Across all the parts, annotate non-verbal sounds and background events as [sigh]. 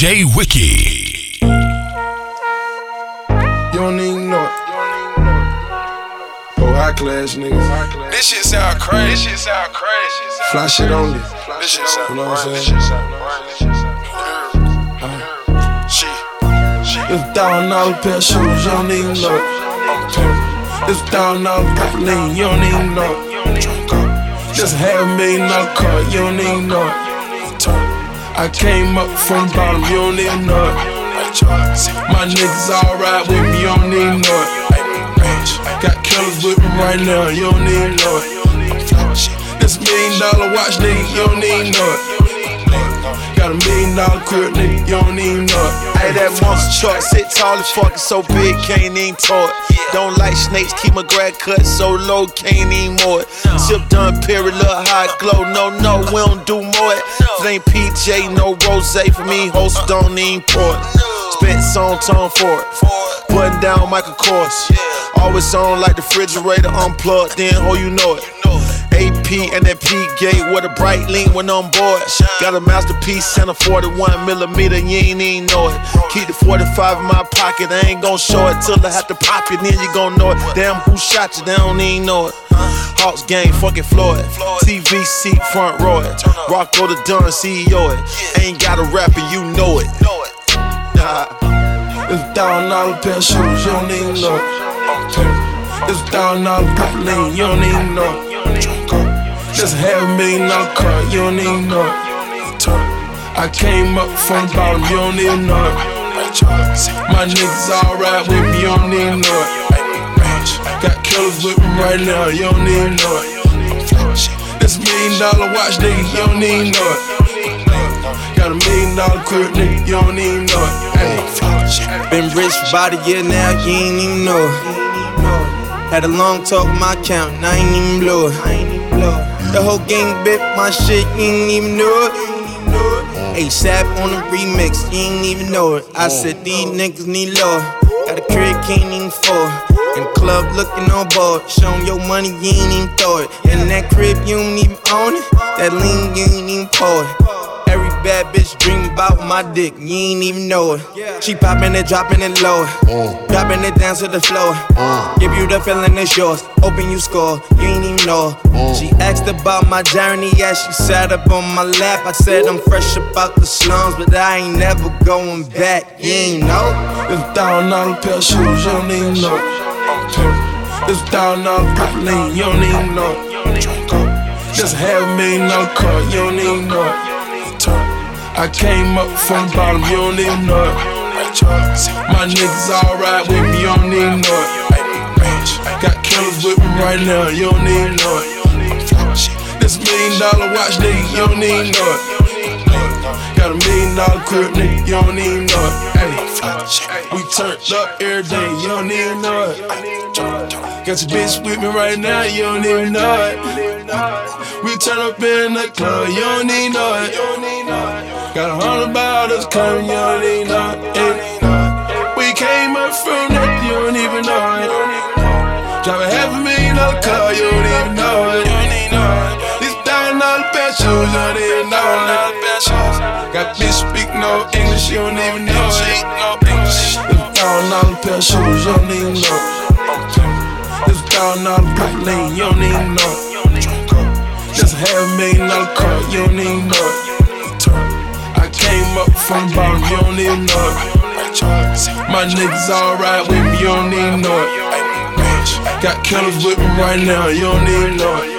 DJ Wiki. You don't even know it. Oh, high class niggas. This shit sound crazy. This shit sound crazy. Fly shit only. This shit sound You know what I'm saying? This shit sound crazy. She, she. It's thousand dollar pair of shoes, you don't even know it. It's thousand dollar purple lean, you don't even know it. Just half a million dollar car, you don't even know it. I came up from the bottom, you don't even know it. My niggas alright with me, you don't even know it. Got killers with me right now, you don't even know it. This million dollar watch, nigga, you don't even know it. Got a million dollar crib, nigga, you don't even know it. Hey, that monster truck sit tall as fuck, so big, can't even talk. Don't like snakes, keep my grad cut so low, can't even more. Sip done, period, look hot glow. No, no, we don't do more it. PJ, no rose for me, host don't even pour. Spent song tone for it. Button down Michael Kors. Always on like the refrigerator unplugged, then oh you know it. AP and that P gate with a bright lean when on board. Got a masterpiece and a 41 millimeter, you ain't even know it. Keep the 45 in my pocket, I ain't gon' show it till I have to pop it, then you gon' know it. Damn, who shot you? They don't even know it. Hawks game, fucking Floyd. TV seat, front row it. Rocko the Don, CEO it. Ain't got a rapper, you know it. Nah. It's thousand dollar pair shoes, you don't even know it. It's thousand dollar purple lean, you don't even know. Just half a million dollar car, you don't even know it. I came up from the bottom, you don't even know it. My niggas alright with me, you don't even know it. Got killers with me right now, you don't even know it. This million dollar watch, nigga, you don't even know it. Got a million dollar crib, nigga, you don't even know it. Been rich for about a year now, you ain't even know it. Had a long talk with my account, and I ain't even blow it. The whole gang bit my shit, you ain't even know it. ASAP on the remix, you ain't even know it. I said these niggas need lower. Got a crib, can't even afford. In the club looking on board, showing your money, you ain't even throw it. In that crib, you don't even own it. That lean, you ain't even pour it. Every bad bitch dream about my dick, you ain't even know it. She popping it, dropping it low, mm. dropping it down to the floor. Mm. Give you the feeling it's yours. Open you score, you ain't even know. her. Mm. She asked about my journey as she sat up on my lap. I said I'm fresh about the slums, but I ain't never going back. You ain't know. It's a thousand dollar pair of shoes, you don't even know it. It's a thousand dollar lean, you don't even know. Just have me million dollar car, you don't even know it. I came up from the bottom, you don't even know it. My niggas alright with me, you don't even know it. Got killers with me right now, you don't even know it. This million dollar watch, nigga, you don't even know it. Got a million dollar crib, nigga, you don't even know it. We turned up every day, you don't even know it. Got your bitch with me right now, you don't even know it. We turn up in the club, you don't even know it. Got a hundred bottles coming, you don't even know it. We came up from nothing, you don't even know it. Drive a half a million dollar car, you don't even know it. These thousand dollar of shoes, you don't even know it. Got bitch speak no English, you don't even know it. This thousand dollar pair shoes, you don't even know it. This thousand dollar purple lean, you don't even know it. Just half a million dollar car, you don't even know it. Came up from the bottom, you don't even know it. My niggas alright with me, you don't even know it. Got killers with me right now, you don't even know it.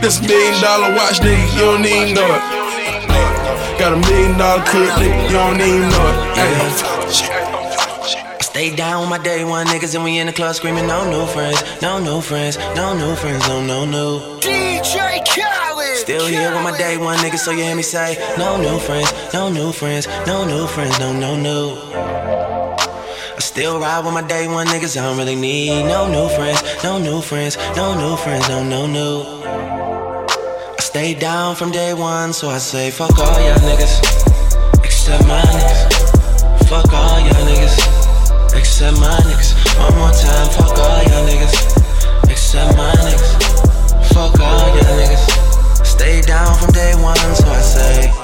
This million dollar watch, nigga, you don't even know it. Got a million dollar crib, nigga, you don't even know it. Ay. Stay down with my day one niggas and we in the club screaming no new friends, no new friends, no new friends, no no new. DJ Khaled. Still here with my day one niggas, so you hear me say no new friends, no new friends, no new friends, no no new. I still ride with my day one niggas, I don't really need no new friends, no new friends, no new friends, no no new. I stay down from day one, so I say fuck all y'all niggas, except my niggas. Fuck all y'all niggas, except my niggas. One more time, fuck all y'all niggas, except my niggas. Fuck all y'all niggas. Stay down from day one, so I say.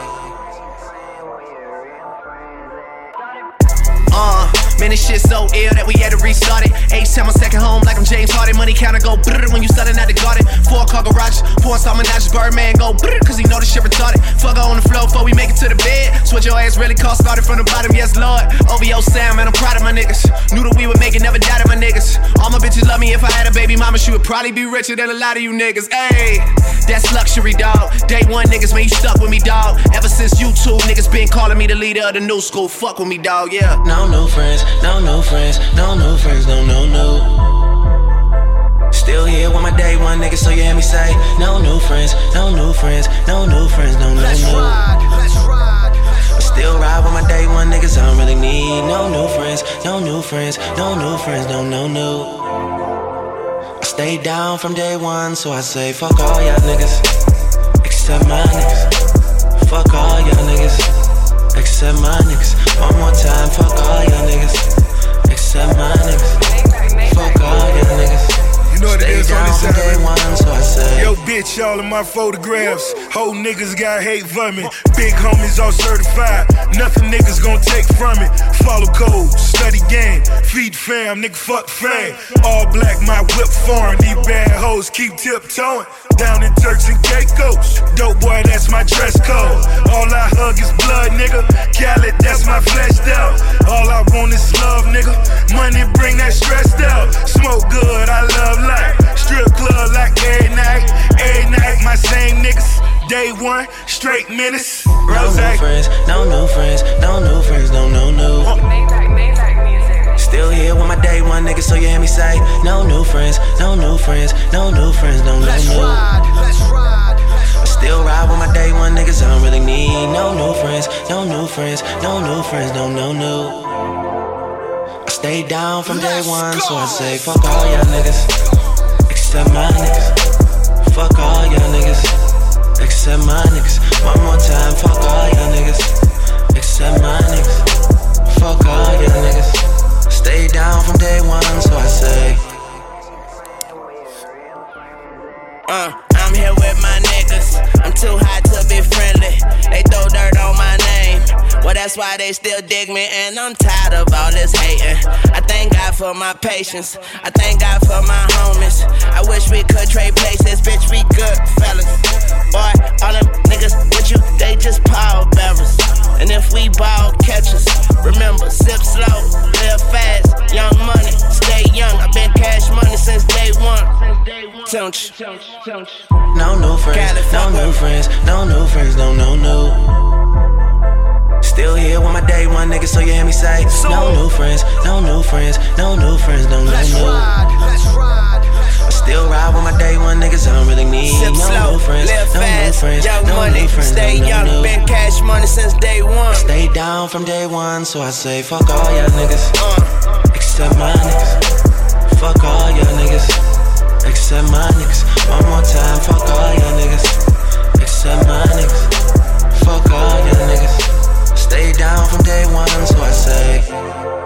We had to restart it. H time my second home, like I'm James Harden. Money counter go brrr when you selling out the garden. Four car garages, four installment matches, Birdman go brrr, cause he know the shit retarded. Fuck on the floor before we make it to the bed. Switch your ass really cost, started from the bottom, yes, Lord. OVO Sam, man, I'm proud of my niggas. Knew that we would make it, never doubted my niggas. All my bitches love me if I had a baby mama, she would probably be richer than a lot of you niggas. Ayy, that's luxury, dog. Day one niggas, man, you stuck with me, dog. Ever since you two niggas been calling me the leader of the new school, fuck with me, dog, yeah. No new friends, no new friends, no new friends, no, no, no. Still here with my day one niggas, so you hear me say, no new friends, no new friends, no new friends, no, no, Let's no. ride, let's ride. I still ride with my day one niggas, I don't really need no new friends, no new friends, no new friends, no, no, no. I stayed down from day one, so I say, fuck all y'all niggas, except my niggas. Fuck all y'all niggas, except my niggas. One more time, fuck all y'all niggas, except my niggas. Fuck all y'all niggas. You know what it is on this side, one, so I. Yo, bitch, all of my photographs. Whole niggas got hate for me. Big homies all certified. Nothing niggas gon' take from it. Follow code, study game, feed fam, nigga fuck fame. All black, my whip foreign. These bad hoes keep tiptoeing. Down in Turks and Caicos. Dope boy, that's my dress code. All I hug is blood, nigga. Khaled, that's my flesh out. All I want is love, nigga. Money bring that stress out. Smoke good, I love life. Strip club like every night. Every night, my same niggas. Day one, straight menace. No new friends, no new friends, no new friends, no, no, no. Maybach, Maybach music. Still here with my day one niggas, so you hear me say, no new friends, no new friends, no new friends, no, no, Let's no. ride, let's ride. I still ride with my day one niggas, I don't really need no new friends, no new friends, no new friends, no, no, no. I stayed down from day one, so I say, fuck all y'all niggas, my patience. I thank God for my homies. I wish we could trade places, bitch. We good fellas. Boy, all them niggas with you, they just power bearers. And if we ball catchers, remember, sip slow, live fast, young money, stay young. I've been cash money since day one. Don't you? No new friends, no new friends, no new friends, no, no, no. Still here with my day one niggas, so you hear me say, no new friends, no new friends, no new friends, no, no, Let's no. ride, let's ride. I still ride with my day one niggas, I don't really need Sip no slow, new friends, live no new friends, young no money, new friends, stay no, young. no. Been cash money since day one. Stay down from day one, so I say, fuck all y'all niggas, Uh, except my niggas. Fuck all y'all niggas, except my niggas. One more time, fuck all y'all niggas, except my niggas. Fuck all y'all niggas. Down from day one, so I say.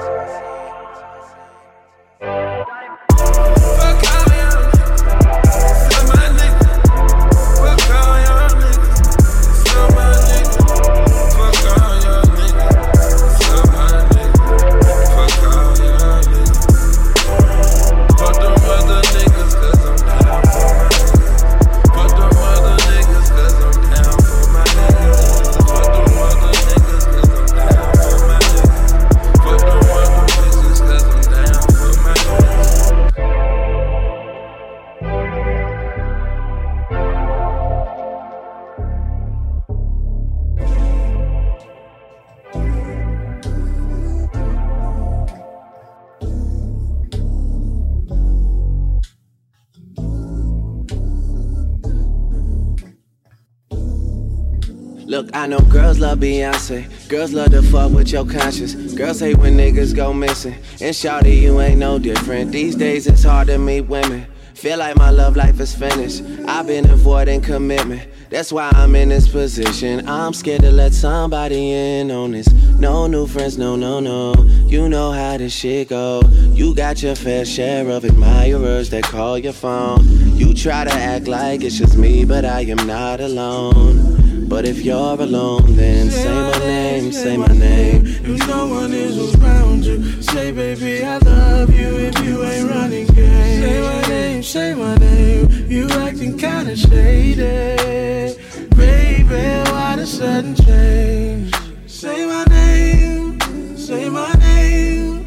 Look, I know girls love Beyonce. Girls love to fuck with your conscience. Girls hate when niggas go missing. And shawty, you ain't no different. These days it's hard to meet women. Feel like my love life is finished. I've been avoiding commitment. That's why I'm in this position. I'm scared to let somebody in on this. No new friends, no, no, no. You know how this shit go. You got your fair share of admirers that call your phone. You try to act like it's just me, but I am not alone. But if you're alone, then say my name, say my name. If no one is around you, say, baby, I love you if you ain't running game. Say my name, say my name. You acting kinda shady. Baby, why the sudden change? Say my name, say my name,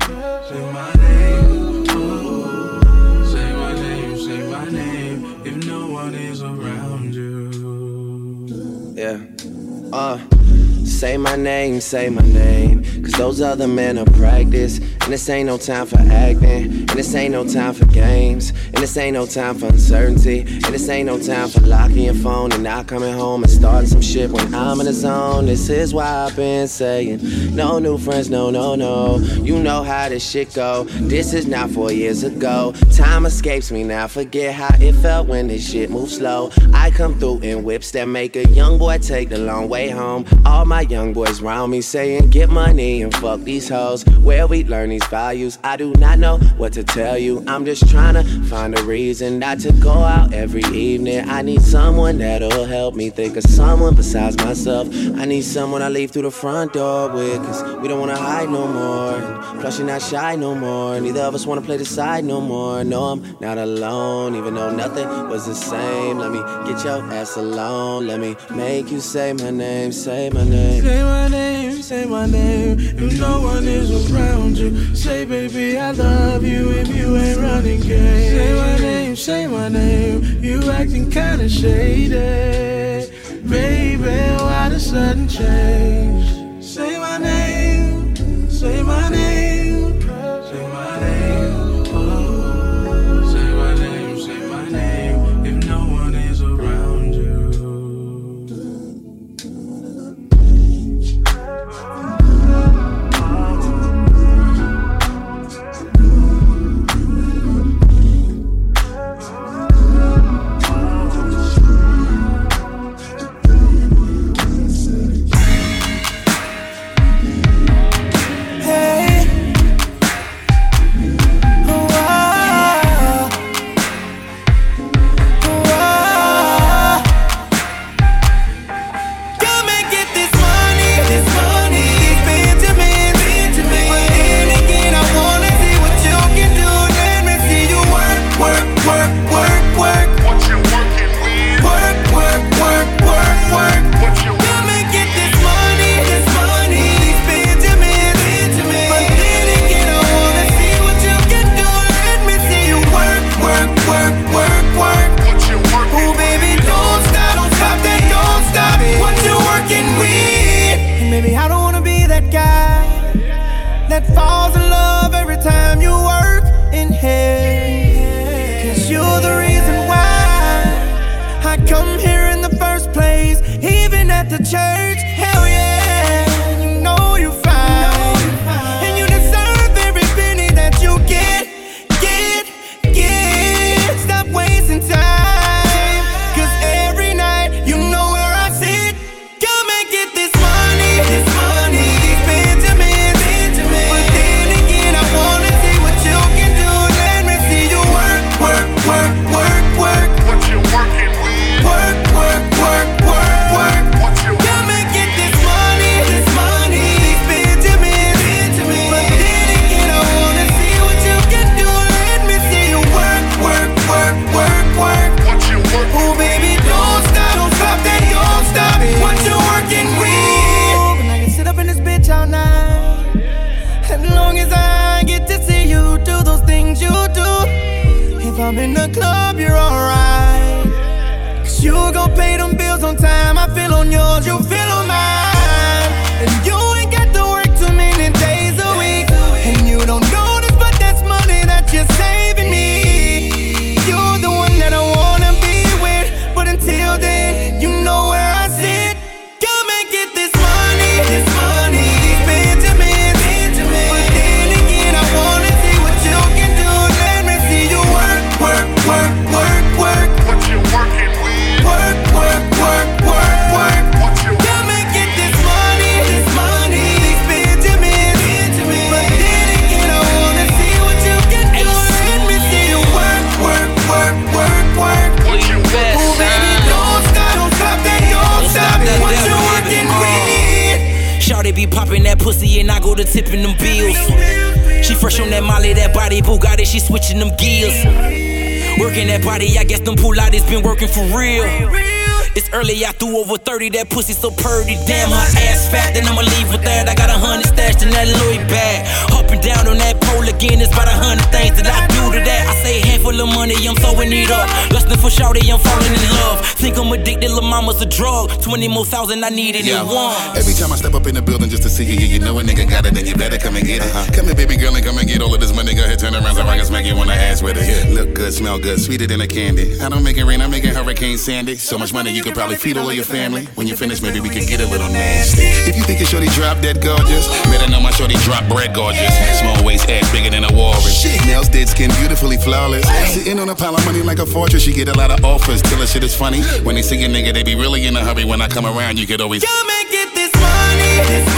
say my name. Uh. Say my name, say my name. Cause those other men are practice. And this ain't no time for acting. And this ain't no time for games. And this ain't no time for uncertainty. And this ain't no time for locking your phone and not coming home and starting some shit when I'm in the zone. This is why I've been saying no new friends, no, no, no. You know how this shit go. This is not four years ago. Time escapes me now. Forget how it felt when this shit moves slow. I come through in whips that make a young boy take the long way home. All my young boys round me saying, Get money and fuck these hoes. Where we learn these values, I do not know what to tell you. I'm just trying to find a reason not to go out every evening. I need someone that'll help me think of someone besides myself. I need someone I leave through the front door with, cause we don't wanna hide no more. Plus, you're not shy no more. Neither of us wanna play the side no more. No, I'm not alone, even though nothing was the same. Let me get your ass alone. Let me make you say my name, say my name. Say my name, say my name. If no one is around you, say, baby, I love you if you ain't running game. Say my name, say my name. You acting kinda shady. Baby, why the sudden change? Say my name, say my name. Working for real. It's early, I threw over 30, that pussy so purty. Damn, her ass fat, then I'ma leave with that. I got a hundred stashed in that Louis bag. Up and down on that pole again, it's about a hundred things that I do to that. I say handful of money, I'm throwing it up. Lusting for shawty, I'm falling in love. Think I'm addicted, lil' mama's a drug. 20 more thousand, I need it in one. Every time I step up in the building just to see you, you know a nigga got it, then you better come and get it. Come here, baby girl, and come and get all of this money. Go ahead, turn around so I can smack you on the ass with it. Look good, smell good, sweeter than a candy. I don't make it rain, I make it Hurricane Sandy. So much money you could probably feed all of your family. When you finish, maybe we could get a little nasty. If you think your shorty drop dead gorgeous, better know my shorty drop bread gorgeous. Small waist, ass bigger than a walrus. Nails dead, skin beautifully flawless. Sitting on a pile of money like a fortress, she get a lot of offers. Till the shit is funny. When they see a nigga, they be really in a hurry. When I come around, you could always. Come and get this money, this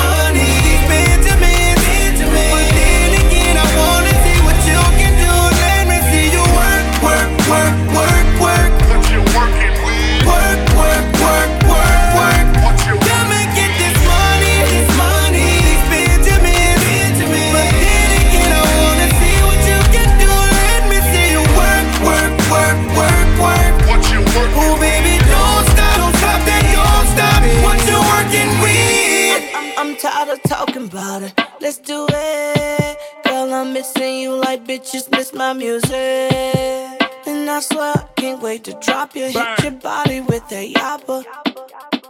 you like bitches miss my music. And I swear I can't wait to drop you. Hit your body with that yapper.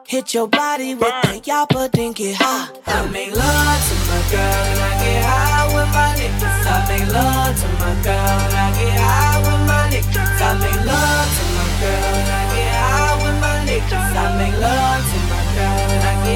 Hit your body with that yapper, then get high. I make love to my girl and I get high with my niggas. I make love to my girl and I get high with my niggas. I make love to my girl and I get high with my niggas. I make love to my girl and I get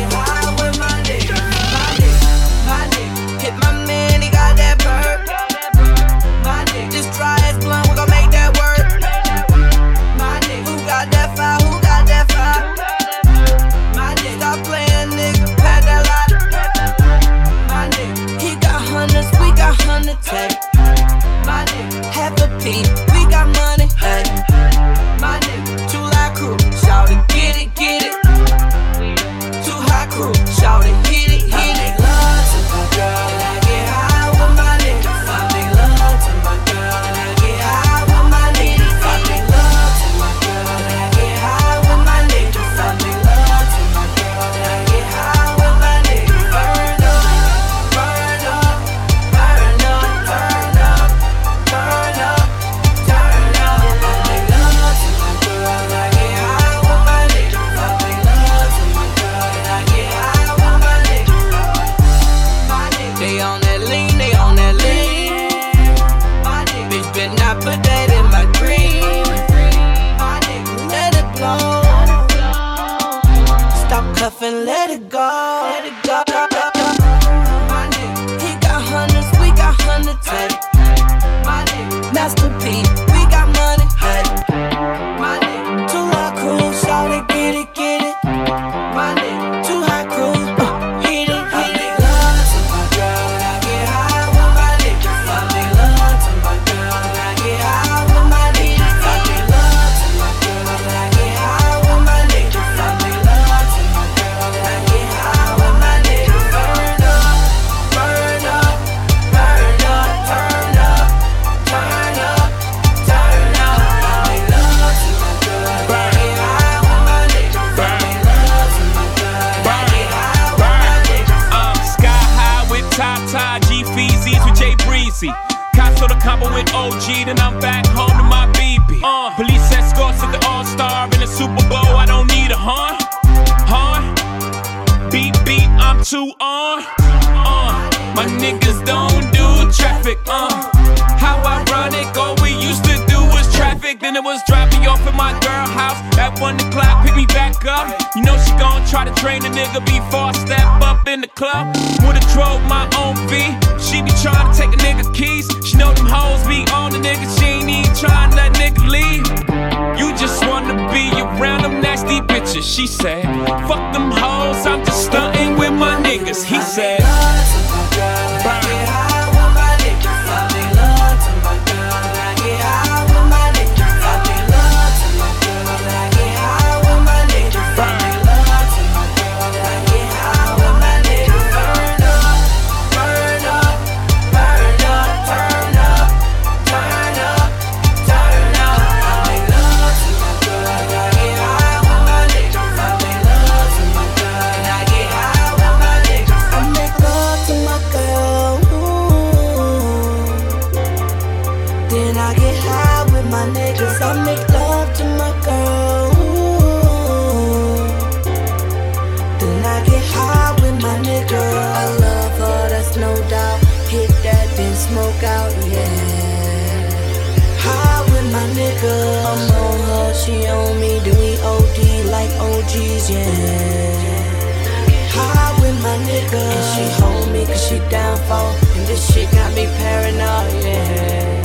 Feezies with Jay Breezy. Cops Casso the combo with OG, then I'm back home to my BB. Uh, police escorts at the All Star in the Super Bowl. I don't need a horn, horn. Beat beat, I'm too on. Uh, my niggas don't do traffic. Uh, how ironic, all Then it was drop me off at my girl house at one o'clock, pick me back up. You know she gon' try to train a nigga before I step up in the club. Would've drove my own V. She be trying to take a nigga keys. She know them hoes be on the nigga. She ain't even trying to let nigga leave. You just wanna be around them nasty bitches. She said, fuck them hoes, I'm just stunting with my niggas. He said, this shit got me paranoid, yeah.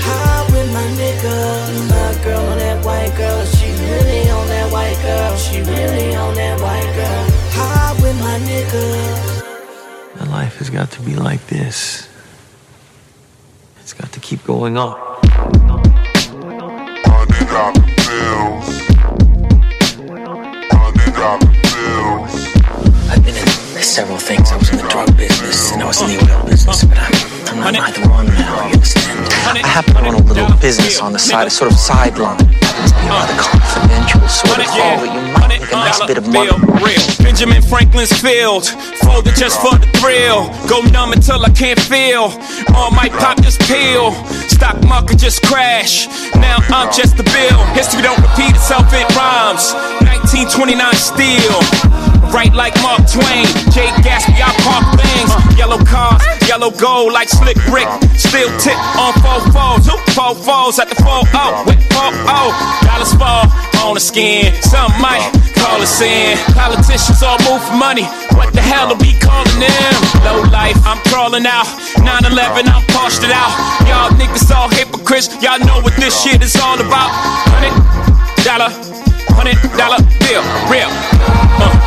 High with my nigga, my girl on that white girl, she really on that white girl, she really on that white girl. High with my nigga. My life has got to be like this. It's got to keep going on. Several things. I was in the drug business and I was in the oil business, but I'm, I'm not either one now, you understand? I happen to run a little business on the side, a sort of sideline. Happens to be a rather uh. confidential sort of haul that you might make a nice bit of money. real. Benjamin Franklin's field, folded just for the thrill. Go numb until I can't feel. All might pop this pill. Stock market just crash. Now I'm just a bill. History don't repeat itself, it rhymes. 1929 steel. Right like Mark Twain, Jay Gatsby, I park things. Yellow cars, yellow gold like Slick Rick. Still tip on four fours, Who four fours at the four oh, with four oh. Dollars fall on the skin, some might call us in. Politicians all move for money. What the hell are we calling them? Low life, I'm crawling out. 9-11, I'm parched it out. Y'all niggas all hypocrites. Y'all know what this shit is all about. Hundred dollar, hundred dollar bill, real. Uh.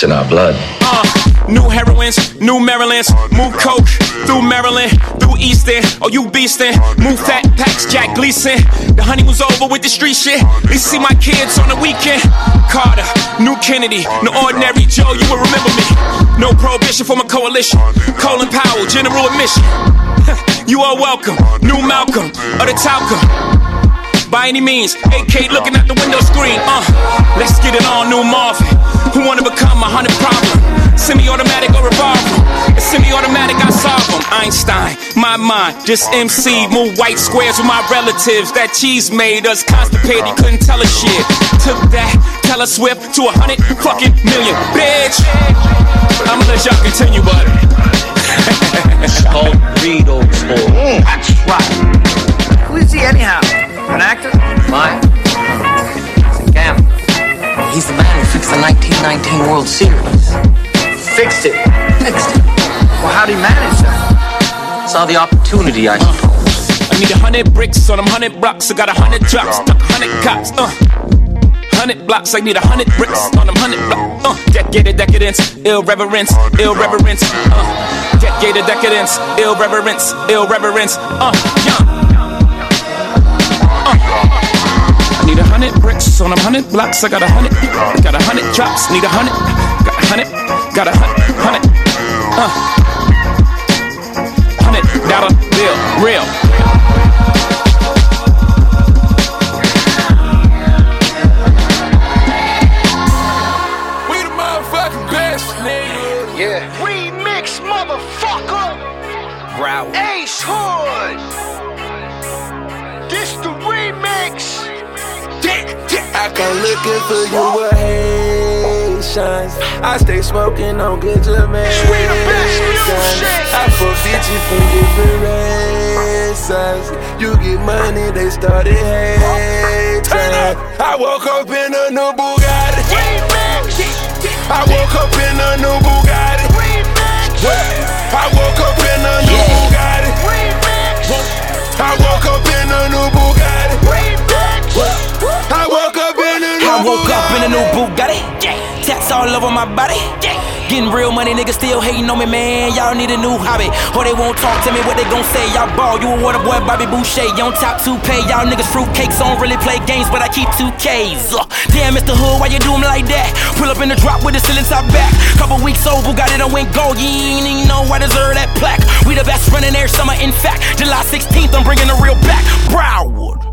It's in our blood. Uh, new heroines, new Marylands, move coke through Maryland, through Easton. Oh, you beastin', move fat packs, Jack Gleason. The honey was over with the street shit. They see my kids on the weekend. Carter, new Kennedy, no ordinary Joe, you will remember me. No prohibition for my coalition. Colin Powell, general admission. [laughs] you are welcome, new Malcolm, or the Talcum by any means. AK looking at the window screen. Uh, let's get it on, new Marvin. Who wanna become a hundred problem? Semi-automatic or revolver? It's semi-automatic, I solve them. Einstein, my mind, just MC. Move white squares with my relatives. That cheese made us constipated, couldn't tell us shit. Took that Taylor Swift to a hundred fucking million, bitch. I'ma let y'all continue, but. [laughs] Called Reed old school. That's right. Who is he anyhow? An actor? Mine? He's a gambler. He's the man who fixed the 1919 World Series. Fixed it. Fixed it. Well, how'd he manage that? Saw the opportunity, I suppose. I need a hundred bricks on them hundred blocks. I got a hundred drops, stuck a hundred cops. Uh. Hundred blocks, I need a hundred bricks on them hundred blocks. Uh. Decade decadence, irreverence, irreverence. Uh. Decade decadence, irreverence, irreverence. Uh. Young. Uh. I need a hundred bricks on them hundred blocks. I got a hundred, got a hundred drops. Need a hundred, got a hundred, got a hundred, hundred. Uh. Hundred dollar bill, real. We the motherfucking best, nigga. Yeah. Remix, motherfucker. Brow. Ace Hood. This the remix. I come looking for you with Haitians. I stay smoking on good Jamaicans. I fuck bitches from different races. You get money, they started hating. I woke up in a new Bugatti. I woke up in a new Bugatti. I woke up in a new Bugatti. I woke up in a new Bugatti. I woke up in a new I woke up in a new Bugatti. All over my body. Getting real money, niggas still hating on me, man. Y'all need a new hobby. Or they won't talk to me, what they gon' say? Y'all ball, you a water boy, Bobby Boucher. You on top two pay. Y'all niggas fruitcakes, don't really play games, but I keep two Ks. Uh, damn, Mr. Hood, why you do like that? Pull up in the drop with the ceiling top back. Couple weeks old, Bugatti done went gold. You ain't even know I deserve that plaque. We the best running air summer, in fact. July 16th, I'm bringing the real back. Broward.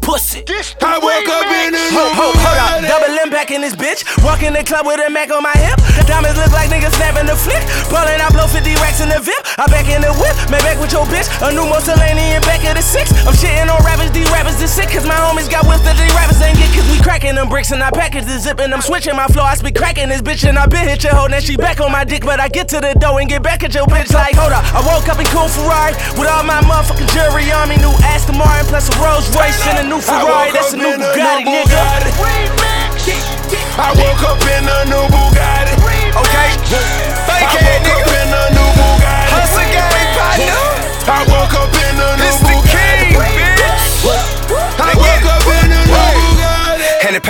Pussy. I woke up in a new Hold, hold, up. Double impact and in this bitch. Walk in the club with a Mac on my hip. Diamonds look like niggas snapping the flick. Ballin', I blow 50 racks in the VIP. I back in the whip, man back with your bitch. A new Mussolini in back of the six. I'm shitting on rappers, these rappers is sick. Cause my homies got whips that these rappers ain't get. Cause we cracking them bricks and I package the zip and I'm switching my flow. I speak cracking this bitch and I been hit your hoe. Now she back on my dick, but I get to the door and get back at your bitch like, hold up. I woke up in cool Ferrari with all my motherfucking jewelry on me. New Aston Martin plus a Rolls Royce and a new Ferrari. That's a new Bugatti, nigga. I woke up in a new Bugatti. Okay. Fake I ass woke up nigga. in a new Bugatti. Hustle gang partner. I woke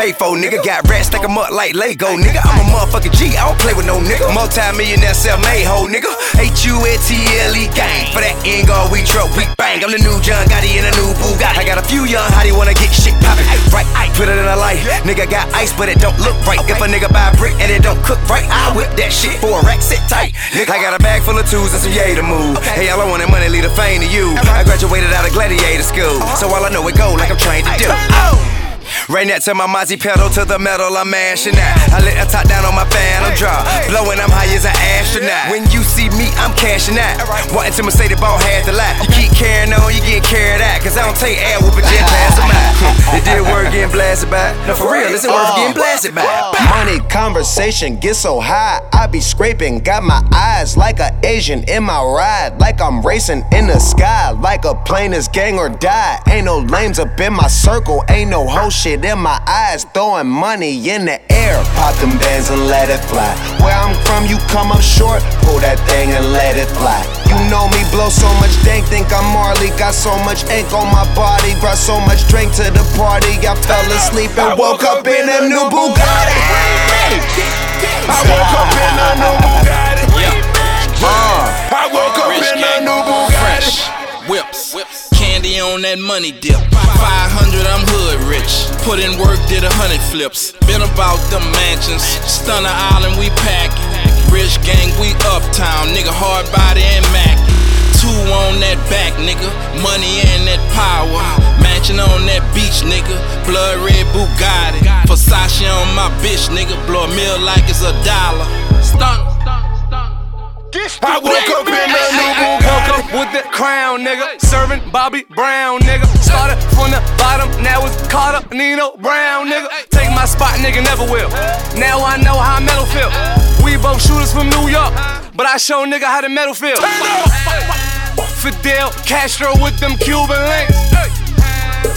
And pay for, nigga. Got rats, stack 'em up like Lego, nigga. I'm a motherfucking G, I don't play with no nigga. Multi-millionaire self-made hoe, nigga. H-U-L-T-L-E gang. For that end guard, we truck, we bang. I'm the new John Gotti in a new Bugatti. I got a few young hottie wanna get shit poppin'. Right, I put it in a light. Nigga got ice, but it don't look right. If a nigga buy a brick and it don't cook right, I whip that shit for a rack, sit tight. Nigga, I got a bag full of twos and some yay to move. Hey, all I want that money, leave the fame to you. I graduated out of gladiator school, so all I know it go like I'm trained to do. Right next to my Mozzie pedal to the metal, I'm mashing out. I let the top down on my fan, I'm drop. Blowing, I'm high as an astronaut. When you see me, I'm cashing out. Wanting to say the ball had to lie. You keep carrying on, you get carried out. Cause I don't take air whooping jet pass them out. [laughs] It did work getting blasted by. No, for real, it's worth getting blasted by. Money conversation gets so high, I be scraping. Got my eyes like a Asian in my ride, like I'm racing in the sky, like a plane is gang or die. Ain't no lames up in my circle, ain't no whole shit in my eyes. Throwing money in the air, pop them bands and let it fly. Where I'm from, you come up short, pull that thing and let it fly. You know me, blow so much dank, think I'm Marley. Got so much ink on my body, brought so much drink to the party. I fell asleep and woke up in a new Bugatti. I woke up in a new Bugatti. Uh, I woke up in a new Bugatti. On that money dip. 500, I'm hood rich. Put in work, did a hundred flips. Been about them mansions. Stunner Island, we packing. Rich gang, we uptown. Nigga, hard body and Mac. Two on that back, nigga. Money and that power. Mansion on that beach, nigga. Blood red Bugatti. Versace on my bitch, nigga. Blow a meal like it's a dollar. Stunner. I woke up in a new Woke up with the crown, nigga. Serving Bobby Brown, nigga. Started from the bottom, now it's caught up Nino Brown, nigga. Take my spot, nigga, never will. Now I know how metal feel. We both shooters from New York, but I show nigga how the metal feel. Fidel Castro with them Cuban links.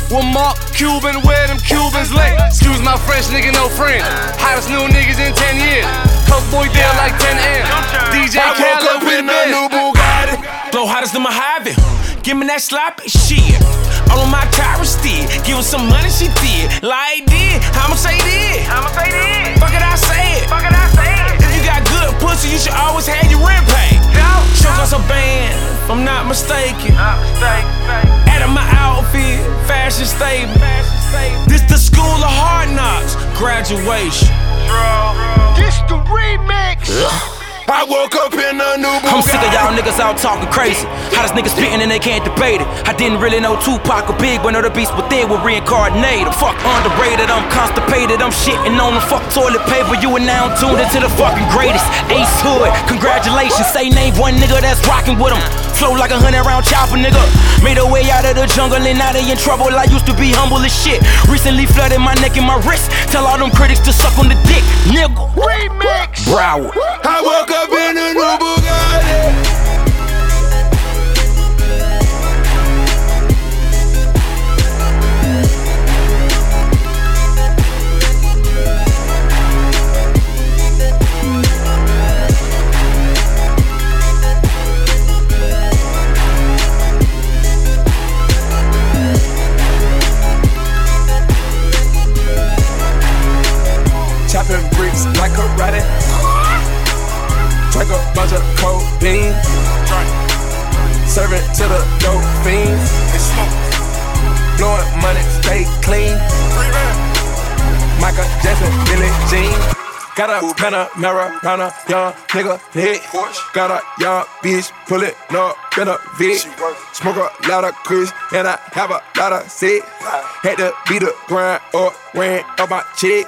With Mark Cuban where them Cubans link. Excuse my French, nigga, no friend. Hottest new niggas in 10 years. Coke boy deal like 10 M. DJ I woke up with in a new. Bugatti. Blow hottest than Mojave. Give me that sloppy shit. All on my Tyra still. Give her some money, she did. Like did. I'ma say did. I'ma say did. Fuck it, I say it. Fuck it, I say it. If you got good pussy, you should always have your rent paid. Show us a band, if I'm not mistaken. Not mistaken. Out of my outfit, fashion statement. This the school of hard knocks. Graduation. Bro. This the remix. I woke up in a new Bugatti. I'm sick of y'all niggas out talking crazy. Hottest niggas spitting and they can't debate it. I didn't really know Tupac or Big, but know the beast within were reincarnated. Fuck underrated, I'm constipated, I'm shitting on the fuck toilet paper. You are now tuned into the fucking greatest. Ace Hood, congratulations. Say name one nigga that's rocking with him. Flow like a hundred round chopper, nigga. Made a way out of the jungle and now they in trouble. I used to be humble as shit. Recently flooded my neck and my wrist. Tell all them critics to suck on the dick, nigga. Remix. Broward. I woke up in a new Bugatti. Like karate. Drink a bunch of codeine. Serve it to the dope fiends. Blowing money, stay clean. Michael Jackson, Billie Jean. Got a round a young nigga head. Got a young bitch pullin' up in a Vic. Smoke a lot of kush and I have a lot of sick. Had to beat the grind or ran up my chick.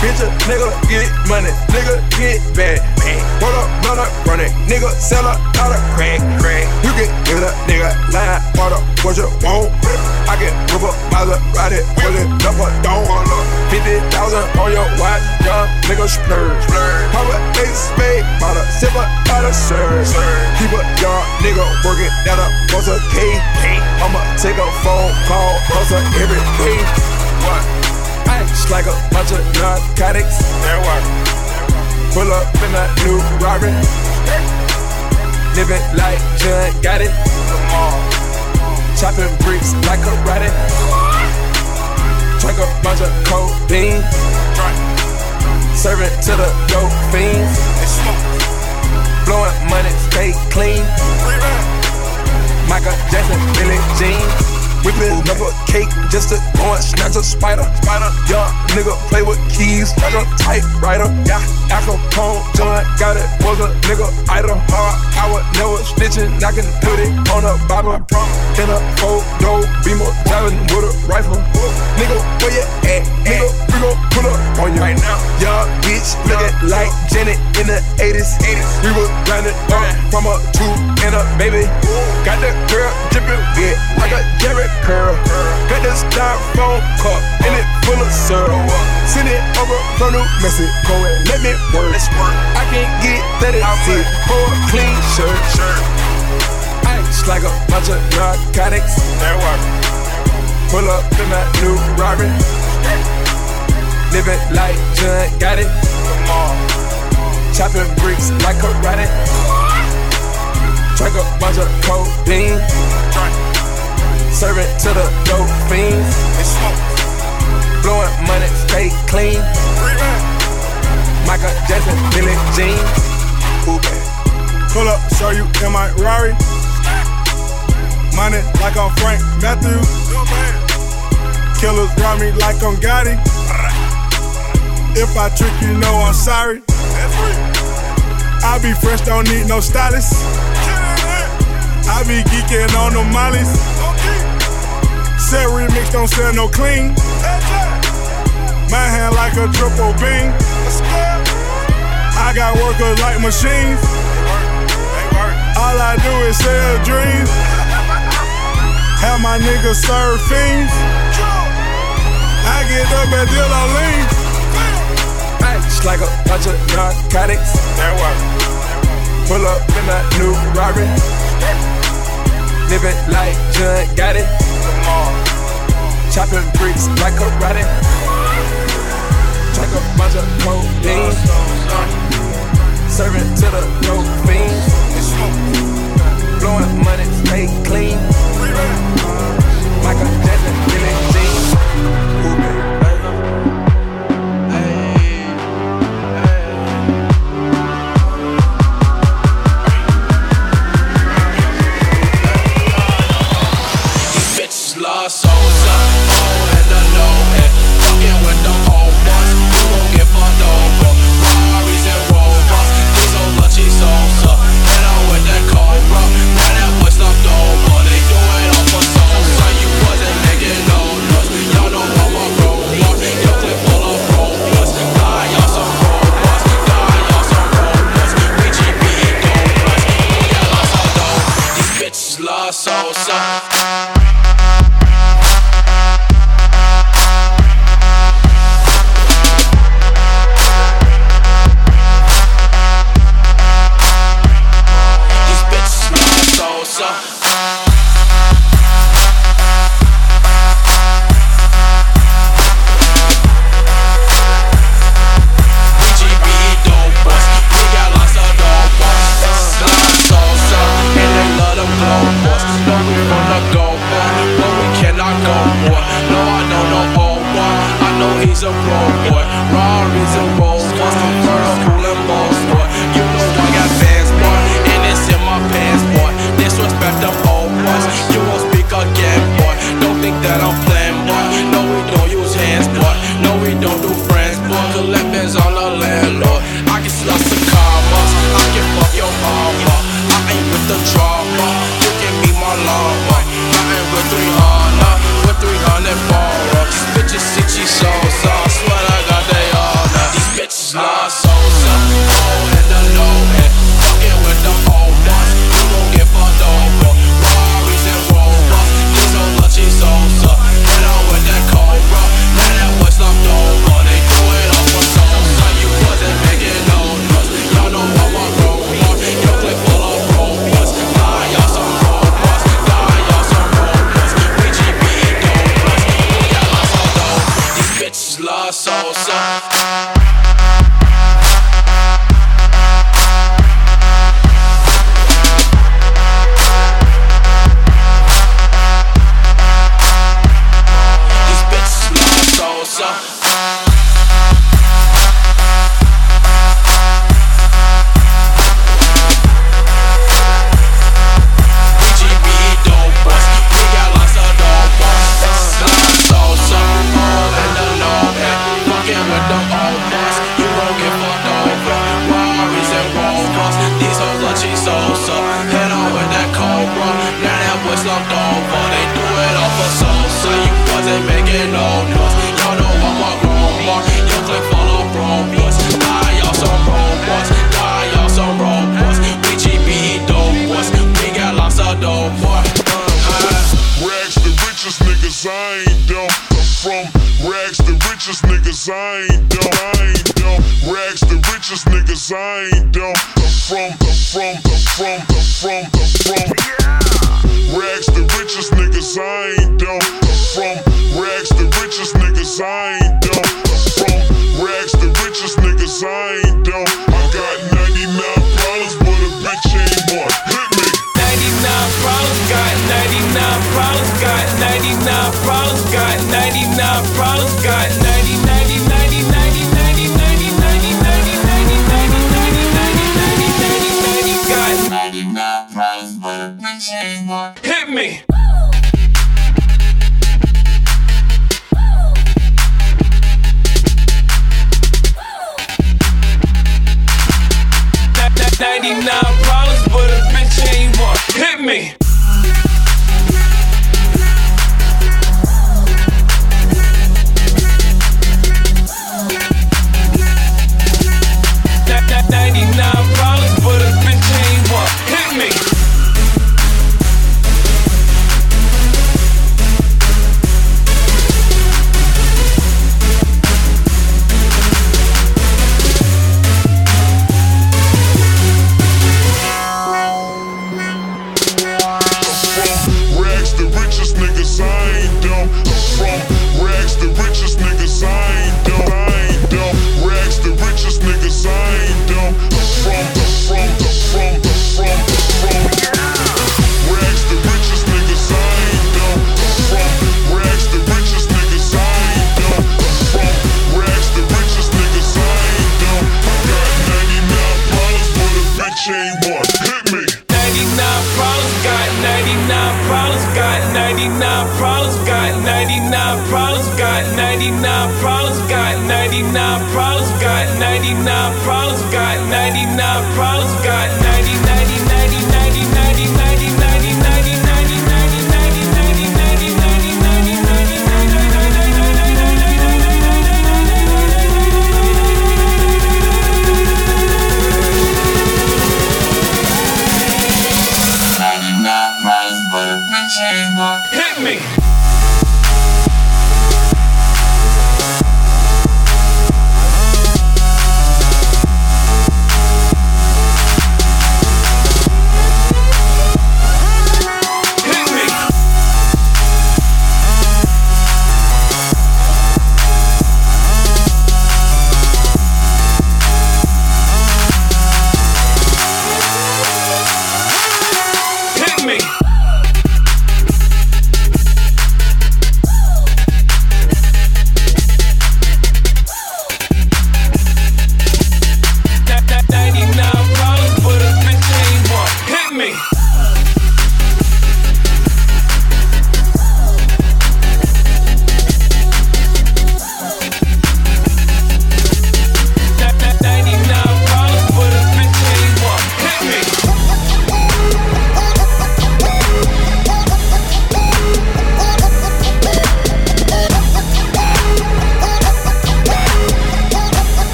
Bitch, a nigga get money, nigga get bad. Roll up, blood up, run it, nigga sell a lot of crack, crack. You can give a nigga line, water, what you want. I can whip up, ride it, pull it up, or don't. 50,000 on your watch, young nigga splurge. Pop a ace spade, bought a silver, out of surge. Keep a young nigga working what's a K? I'ma take a phone call, hustle every day. What? Ice like a bunch of narcotics. That work. Pull up in a new Rari. Living like John Gotti. Chopping bricks like a karate. Drink a bunch of codeine. Serving to the dope fiends. Blowing money, stay clean. Michael Jackson, Billie Jean. Whipping up a cake just to go and snatch a spider. Spider, young nigga play with keys like a typewriter. Yeah, Afro Capone, John Gotti, was a nigga idol. Hard, I would never snitching, I can put it on a Bible. In a photo, beamer, driving with a rifle. Nigga, where you at? Nigga, we gon' pull up on you right now. Young bitch, looking like Janet in the 80s. 80s. We was grinding up from a two and a baby. Got the girl dripping wet like a Jerry curl. Got the styrofoam cup and it full of syrup. Send it over from New Mexico and let me work. I can't get that it fit for a clean shirt. Ice like a bunch of narcotics. Pull up in that new Rari. Living like John Gotti. Chopping bricks like karate. Drink a bunch of codeine. Serve it to the dope fiends. Blowing money, stay clean. Michael Jackson, Billie Jean. Pull up, show you in my Rari. Money like I'm Frank Matthews. Killers rob me like I'm Gotti. If I trick you, know I'm sorry. I be fresh, don't need no stylist. I be geeking on the mollies. Set remix, don't sell no clean. My hand like a triple beam. I got workers like machines. All I do is sell dreams. Have my niggas serve fiends. I get up and deal on lean. Ice like a bunch of narcotics. Pull up in that new Rari. Living like John Gotti. Chopping bricks like karate. Drink a bunch of codeine. Serving to the dope fiends. Blowing money, stay clean. Michael Jackson, Billie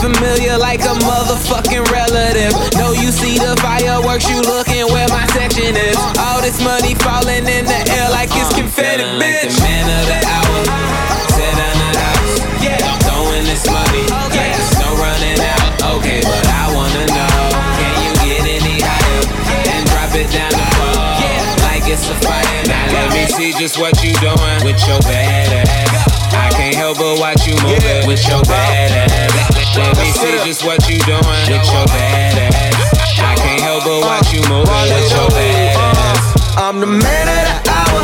familiar like a motherfucking relative. No, you see the fireworks, you looking where my section is. All this money falling in the air like it's uh, confetti, Feeling like bitch. the man of the hour. Down the house. Yeah. I'm throwing this money. Like there's no running out. Okay, but I wanna know. Can you get any higher? And drop it down the floor. Like it's a fire. Now let me see just what you doing with your bad ass. I can't help but watch you move it with your bad ass. Me just what you doing with your bad ass. I can't help but watch you move it with your bad ass. I'm the man of the hour,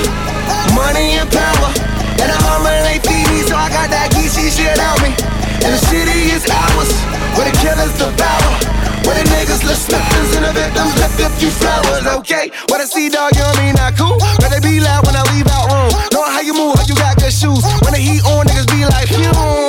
money and power. And ain't feed me, so I got that geeky shit on me. And the city is ours, where the killers devour. Where the niggas left slippers and the victims left a few flowers, okay? What I see, dog, you know me not cool. But they be loud when I leave out room. Know how you move, how you got good shoes. When the heat on, niggas be like, phew.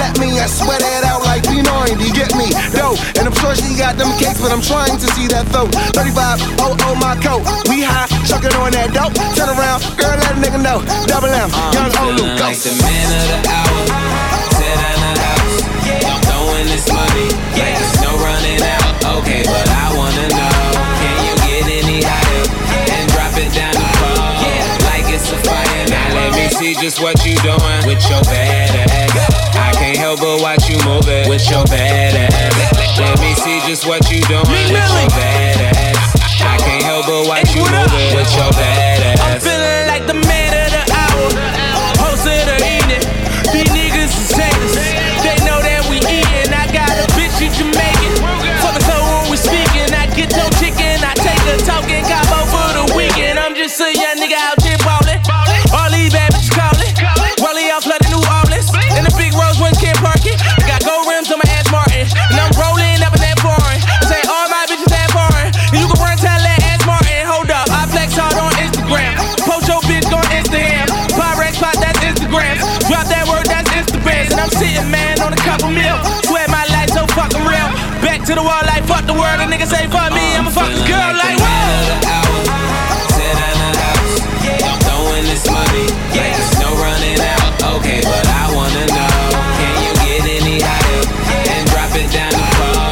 Let me, I sweat it out like P90, get me? Dope, and I'm sure she got them cakes, but I'm trying to see that throat. 35, oh, oh, my coat. We high, chucking on that dope. Turn around, girl, let a nigga know. Double M, young Olu, Feeling go. like the man of the hour. Sit down the house. I'm throwing this money. Like there's no running out. Okay, but I wanna know. Can you get any higher? And drop it down the floor. Like it's a fire. Now let me see just what you doing with your bad ass. I can't help but watch you move it with your bad ass. Let me see just what you doing with your bad ass. I can't help but watch you move it with your bad ass. I'm feeling like the man say fuck me, I'ma girl, like whoa. Sit down the house. I'm throwing this money. Like there's no running out. Okay, but I wanna know. Can you get any higher? And drop it down the floor.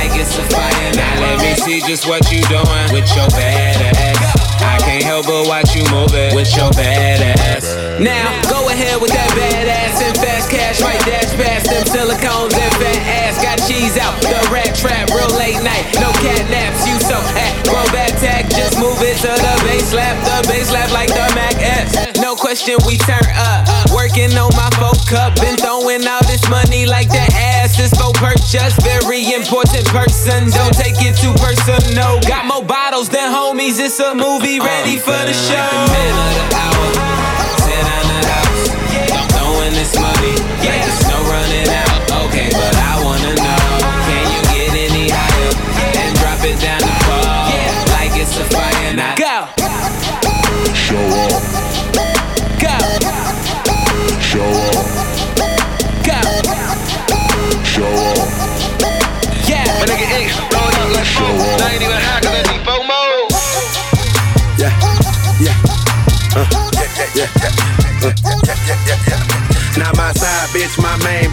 Like it's a fire. Now let me see just what you doing with your bad ass. I can't help but watch you move it with your bad ass. Now, go ahead with that badass and fast cash. Right dash past them silicones rat trap, real late night. No cat naps, you so at grow back tag. Just move it to the bass lap, the bass lap like the Mac S. No question, we turn up. Working on my folk cup, been throwing all this money like that ass is for purchase. Very important person, don't take it too personal. Got more bottles than homies, it's a movie ready for the show. Sit down the house. I'm throwing this money. Like there's no running out. Okay, but I wanna know.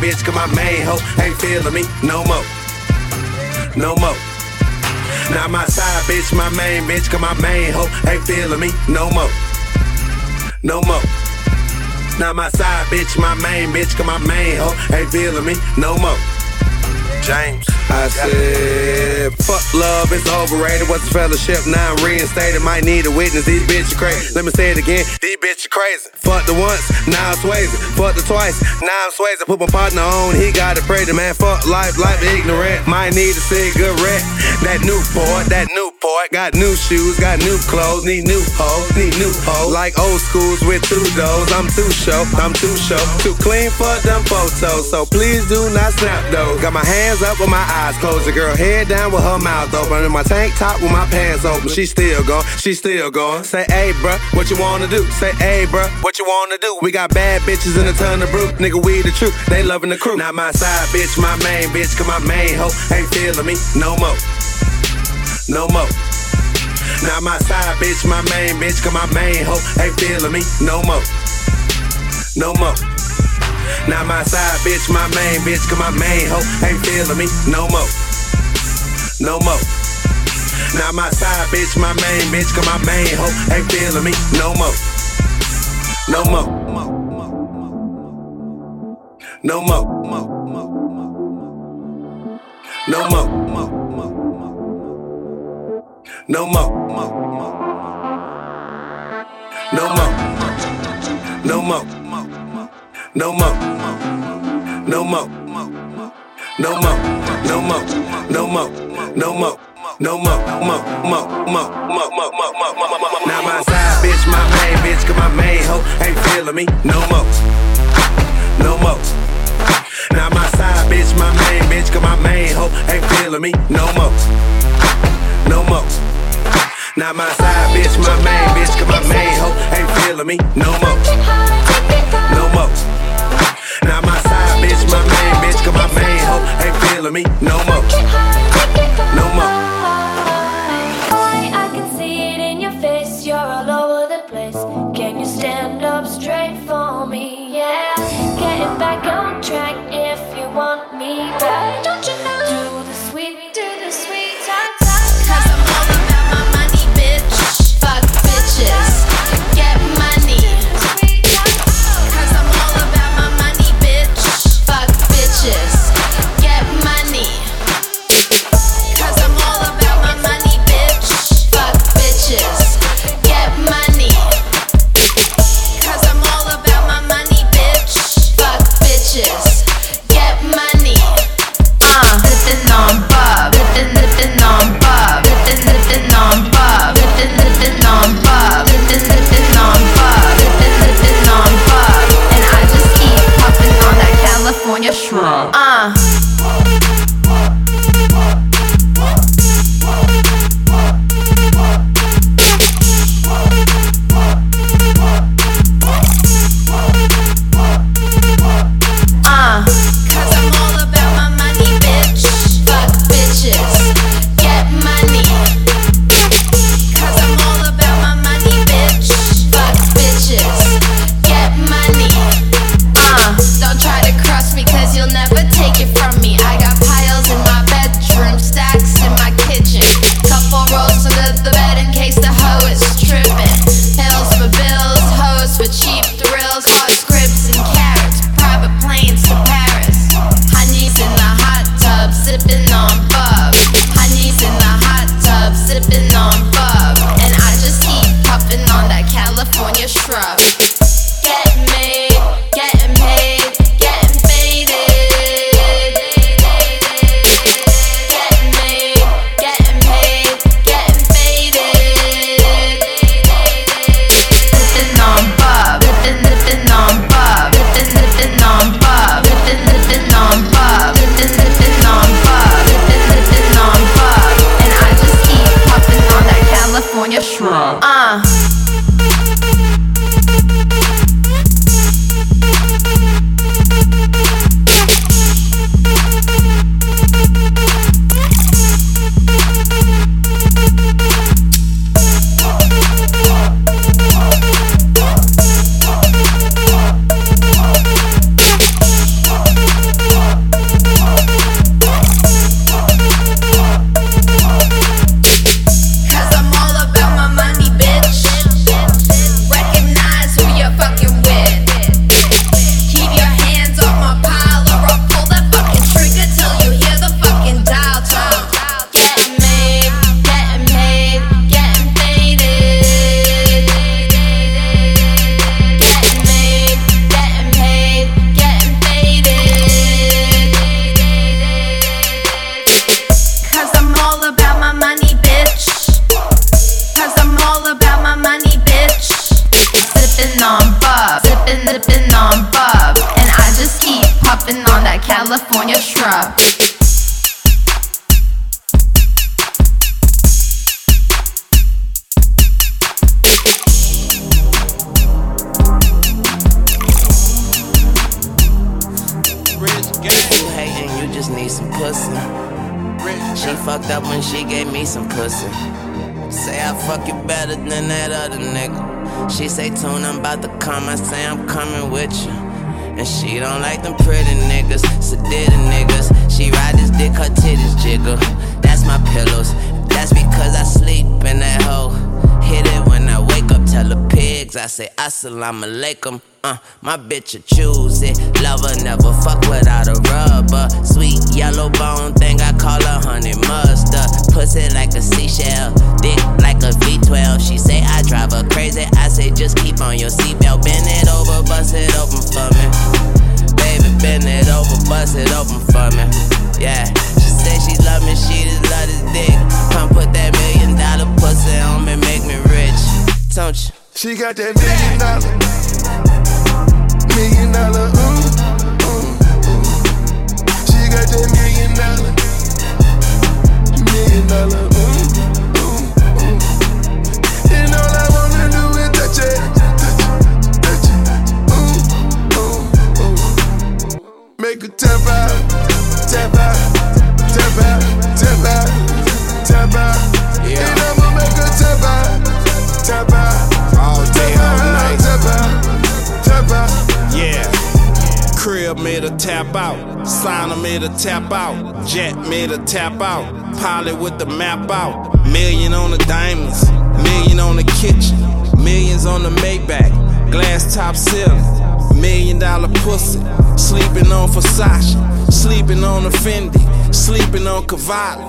Bitch, cause my main hoe ain't feeling me no more, no more. Now my side bitch, my main bitch, cause my main hoe ain't feeling me no more, no more. Now my side bitch, my main bitch, cause my main hoe ain't feeling me no more. James. I said, fuck love, it's overrated. What's the fellowship? Now I'm reinstated. Might need a witness. These bitches crazy. Let me say it again. These bitches crazy. Fuck the once, now I'm swaying. Fuck the twice, now I'm swaying. Put my partner on, he got it praise. Man, fuck life, life ignorant. Might need a cigarette. That new port, that Newport. Got new shoes, got new clothes. Need new hoes, need new hoes. Like old schools with two doors. I'm too show, I'm too show. Too clean for them photos. So please do not snap those. Got my hands up with my eyes closed. The girl head down with her mouth open. In my tank top with my pants open. She still going, she still going. Say, hey, bruh, what you wanna do? Say, hey, bruh, what you wanna do? We got bad bitches in a ton of brew. Nigga, we the truth. They loving the crew. Not my side bitch, my main bitch, cause my main hoe ain't feeling me no more. No more. Now my side bitch, my main bitch, cause my main hoe ain't feeling me no more. No more. Now my side bitch, my main bitch, cause my main hoe ain't feeling me no more. No more. Now my side bitch, my main bitch, cause my main hoe ain't feeling me no more. No more. No more. No more. No more. No more. No more. No more. No more. No more. No more. No more. No more. No more, mo, mo, mo, mo, mo, mo, mo, mo, mo. Now my side bitch, my main bitch, cause my main hoe ain't feeling me no more. No more. Now my side bitch, my main bitch, cause my main hoe ain't feeling me no more. No more. Now my side bitch, my main bitch, cause my main hoe ain't feeling me no more. Feeling me no more. Bitch will choose it. Lover never fuck without a rubber. Sweet yellow bone thing, I call her honey mustard. Pussy like a seashell, dick like a V12. She say I drive her crazy. I say just keep on your seatbelt. Bend it over, bust it open for me. Baby, bend it over, bust it open for me. Yeah, she say she love me, she just love this dick. Come put that million dollar pussy on me, make me rich. Don't you? She got that million dollar, million dollar, ooh, ooh, ooh. She got that million dollar, million dollar, tap out. Signer made a tap out. Jet made a tap out. Pilot with the map out. Million on the diamonds. Million on the kitchen. Millions on the Maybach. Glass top ceiling. Million dollar pussy. Sleeping on Versace. Sleeping on the Fendi. Sleeping on Cavalli.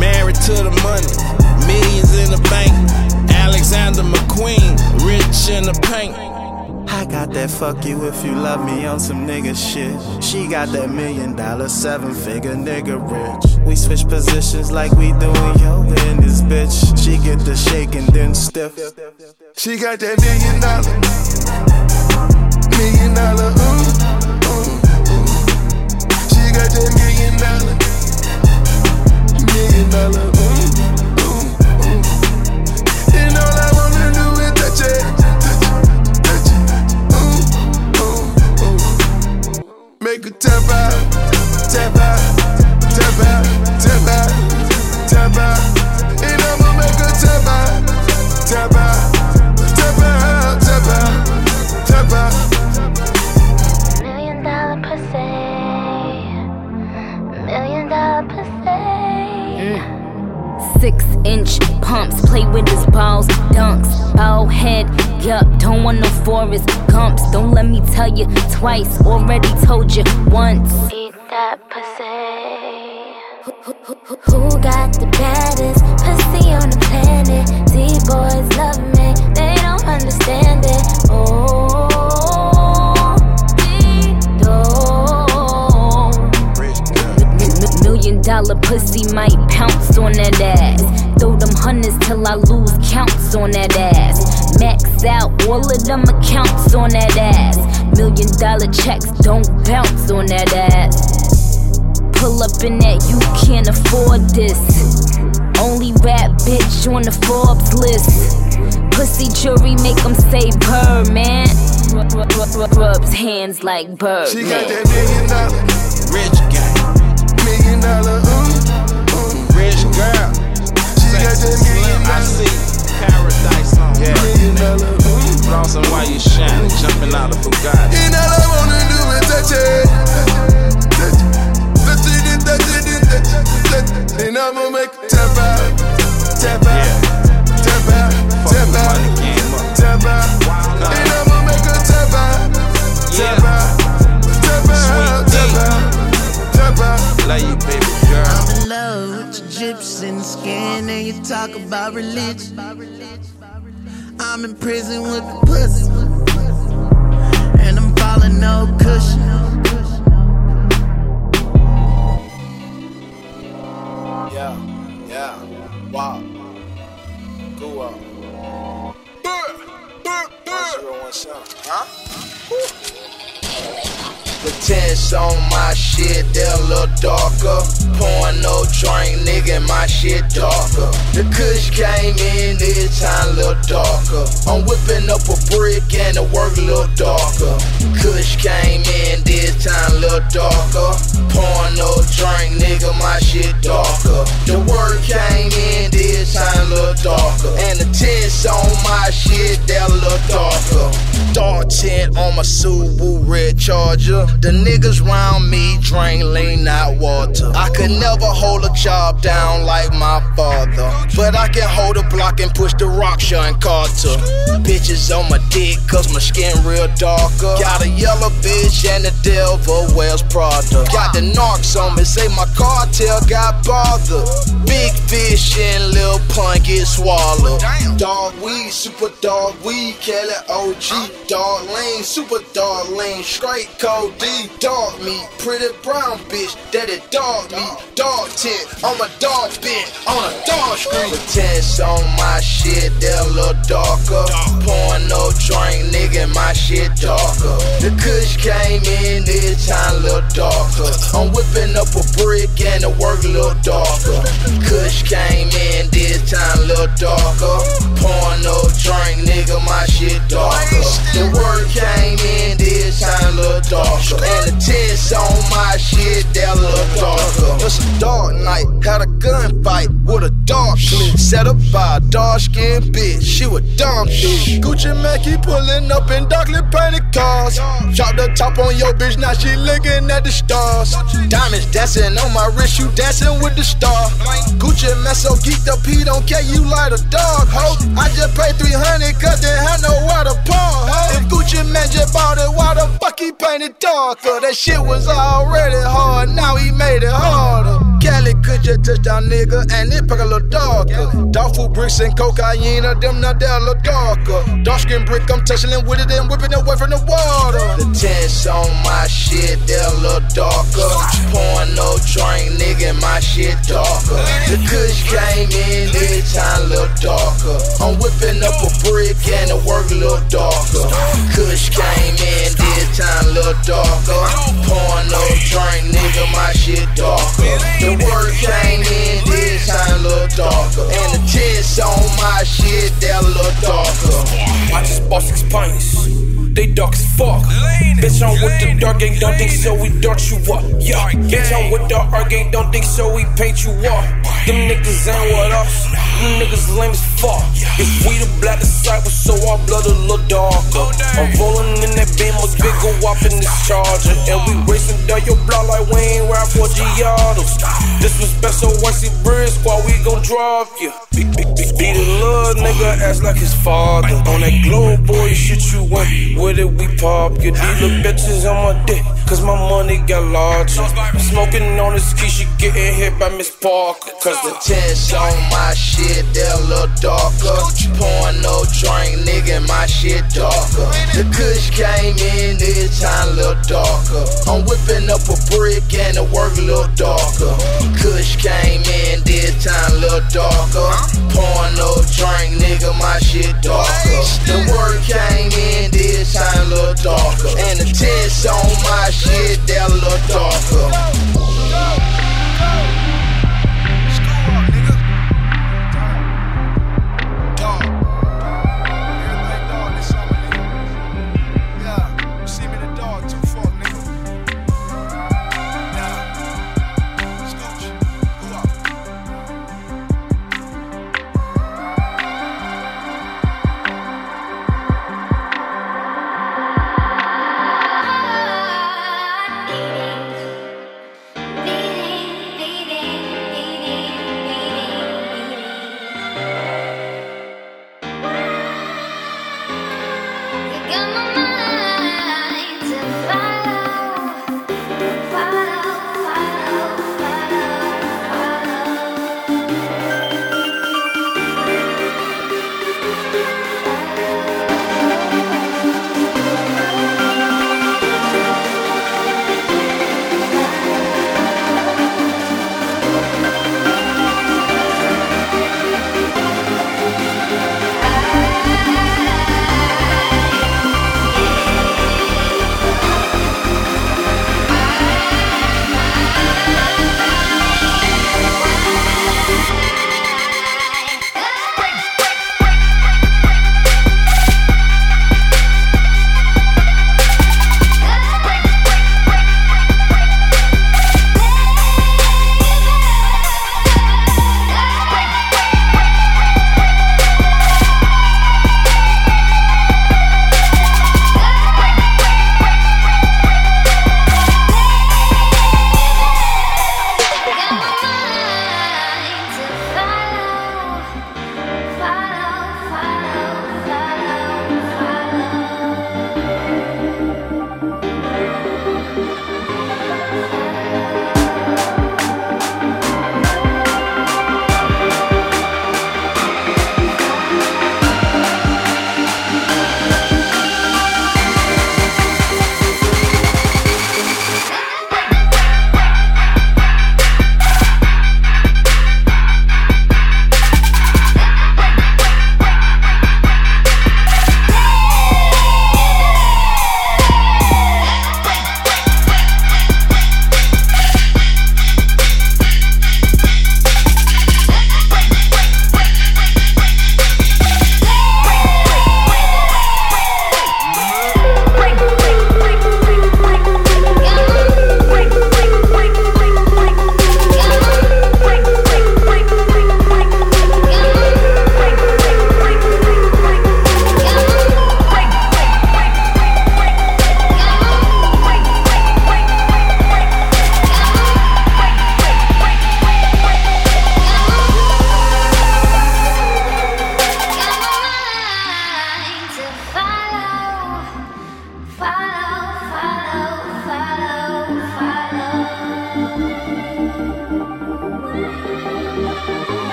Married to the money. Millions in the bank. Alexander McQueen. Rich in the paint. I got that fuck you if you love me on some nigga shit. She got that million dollar, seven figure nigga rich. We switch positions like we doing yoga in this bitch. She get the shake and then stiff. She got that million dollar, million dollar, ooh, ooh, ooh. She got that million dollar, million dollar, ooh, Make her tap out, tap out, tap out, tap out, tap out. And I'ma make her tap out, tap out, tap out, tap out, tap out. Million dollar pussy. Million dollar pussy. Six inch pumps, play with his balls, dunks, bow head, yup, don't want no forest gumps. Don't let me tell you twice, already told you once. Eat that pussy. Who, who, who, who got the baddest pussy on the planet? These boys love me, they don't understand it. Oh, Million dollar pussy might pounce on that ass. Throw them hundreds till I lose counts on that ass. Max out all of them accounts on that ass. Million dollar checks don't bounce on that ass. Pull up in that, you can't afford this. Only rap bitch on the Forbes list. Pussy jury make them say bird, man. Rub, rub, rub, rubs hands like bird. She got that million dollar, Rich gang. million dollar, ooh, ooh. Rich girl. She got that million I see paradise on yeah. Million dollar, ooh. Flossing while you shining, jumping out of Bugatti. And all I wanna do is touch it, touch it, touch it, touch it, touch it, touch it. And I'ma make it tap out, tap out, tap out, tap out, tap out. And I'ma make her tap out, tap out, tap out, tap out, tap out. Love you, baby girl. I'm in love with your Egyptian skin and you talk about religion. I'm in prison with the pussy. And I'm falling no cushion. Yeah, yeah, wow. Go up. Zero one seven. Huh? The tints on my shit, they're a little darker. Pouring no drink, nigga, my shit darker. The kush came in, this time a little darker. I'm whipping up a brick and the work a little darker. Kush came in, this time a little darker. Pouring no drink, nigga, my shit darker. The work came in, this time a little darker. And the tints on my shit, they're a little darker. Dark tint on my Subaru red charger. The niggas round me drain lean, not water. I could never hold a job down like my father. But I can hold a block and push the rock, Sean Carter. Bitches on my dick, cause my skin real darker. Got a yellow bitch and the devil wears Prada. Got the narcs on me, say my cartel got bothered. Big fish and lil pun get swallowed. Dog weed, super dog weed, Kelly OG. Dog lane, super dog lane, straight code D. Dog meat, pretty brown bitch, daddy dog meat. Dog tent, on a dog bent, on a dog. The tents on my shit, they're a little darker. Pouring no drink, nigga, my shit darker. The kush came in, this time a little darker. I'm whipping up a brick and the work a little darker. Kush came in, this time a little darker. Pouring no drink, nigga, my shit darker. The work came in, this time little darker. And the tents on my shit, a little darker. It's a dark night, had a gunfight with a dark clip. Set up by a dark skinned bitch, she was dumb bitch. Gucci Mackie pulling up in darkly painted cars. Drop the top on your bitch, now she looking at the stars. Diamonds dancing on my wrist, you dancing with the star. Gucci Mane so geeked up, he don't care, you like a dog, ho. I just paid 300 cause they had nowhere to park. If Gucci Mane just bought it, why the fuck he painted darker? That shit was already hard, now he made it harder. Cali could just touchdown nigga and it pack a little darker. Dog food bricks and cocaine, or them now they're a little darker. Dark skin brick, I'm touching it with it and whipping away from the water. The tents on my shit, they're a little darker. Pouring no drink, nigga, my shit darker. The kush came in, this time a little darker. I'm whipping up a brick and the work a little darker. Kush came in, this time a little darker. Pouring no drink, nigga, my shit darker. The work came in, this time a little darker. And the tits on my shit, they're a little darker. I just bought six pints. They dark as fuck. Bitch, I'm with the dark gang, don't think so, we dark you up. Yeah, bitch, I'm with the art gang, don't think so, we paint you up. Them niggas ain't with us. Them niggas lame as fuck. If we the black disciples, so our blood a little darker. I'm rolling in that beam, must big go up in this charger. And we racing down your block like we ain't rap for Giottos. Disrespect, so once he bridge squad, we gon' drop you. Beat the little nigga ass like his father. On that glow boy shit you want, with it we pop. You these little bitches on my dick, cause my money got larger. Smoking on this key, she getting hit by Miss Parker. Cause The tents on my shit, they're a little darker. Pouring no drink, nigga, my shit darker. The kush came in, this time a little darker. I'm whipping up a brick and the work a little darker. Kush came in, this time a little darker. Pouring no drink, nigga, my shit darker. The work came in, this time a little darker. And the tents on my shit, they're a little darker.